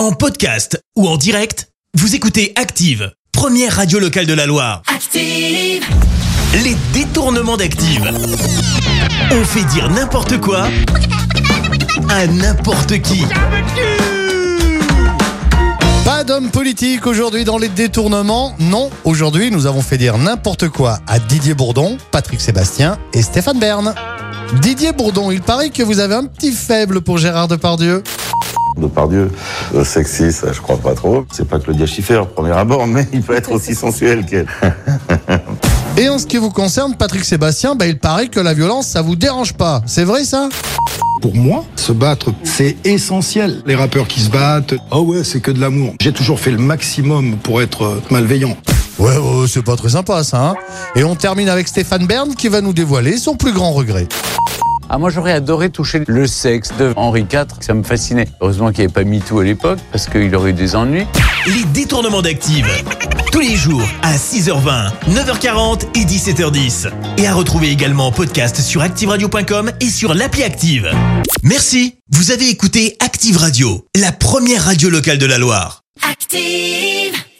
En podcast ou en direct, vous écoutez Active, première radio locale de la Loire. Active. Les détournements d'Active. On fait dire n'importe quoi à n'importe qui. Pas d'homme politique aujourd'hui dans les détournements. Non, aujourd'hui nous avons fait dire n'importe quoi à Didier Bourdon, Patrick Sébastien et Stéphane Bern. Didier Bourdon, il paraît que vous avez un petit faible pour Gérard Depardieu. Depardieu, euh, sexy, ça je crois pas trop. C'est pas Claudia Schiffer, premier abord, mais il peut être aussi sensuel qu'elle. Et en ce qui vous concerne, Patrick Sébastien, bah, il paraît que la violence, ça vous dérange pas. C'est vrai ça? Pour moi, se battre, c'est essentiel. Les rappeurs qui se battent, oh ouais, c'est que de l'amour. J'ai toujours fait le maximum pour être euh, malveillant. Ouais, ouais, ouais, c'est pas très sympa ça. Hein et on termine avec Stéphane Bern qui va nous dévoiler son plus grand regret. Ah, moi, j'aurais adoré toucher le sexe de Henri IV, ça me fascinait. Heureusement qu'il n'y avait pas MeToo à l'époque, parce qu'il aurait eu des ennuis. Les détournements d'Active. Tous les jours à 6h20, 9h40 et 17h10. Et à retrouver également en podcast sur ActiveRadio.com et sur l'appli Active. Merci. Vous avez écouté Active Radio, la première radio locale de la Loire. Active.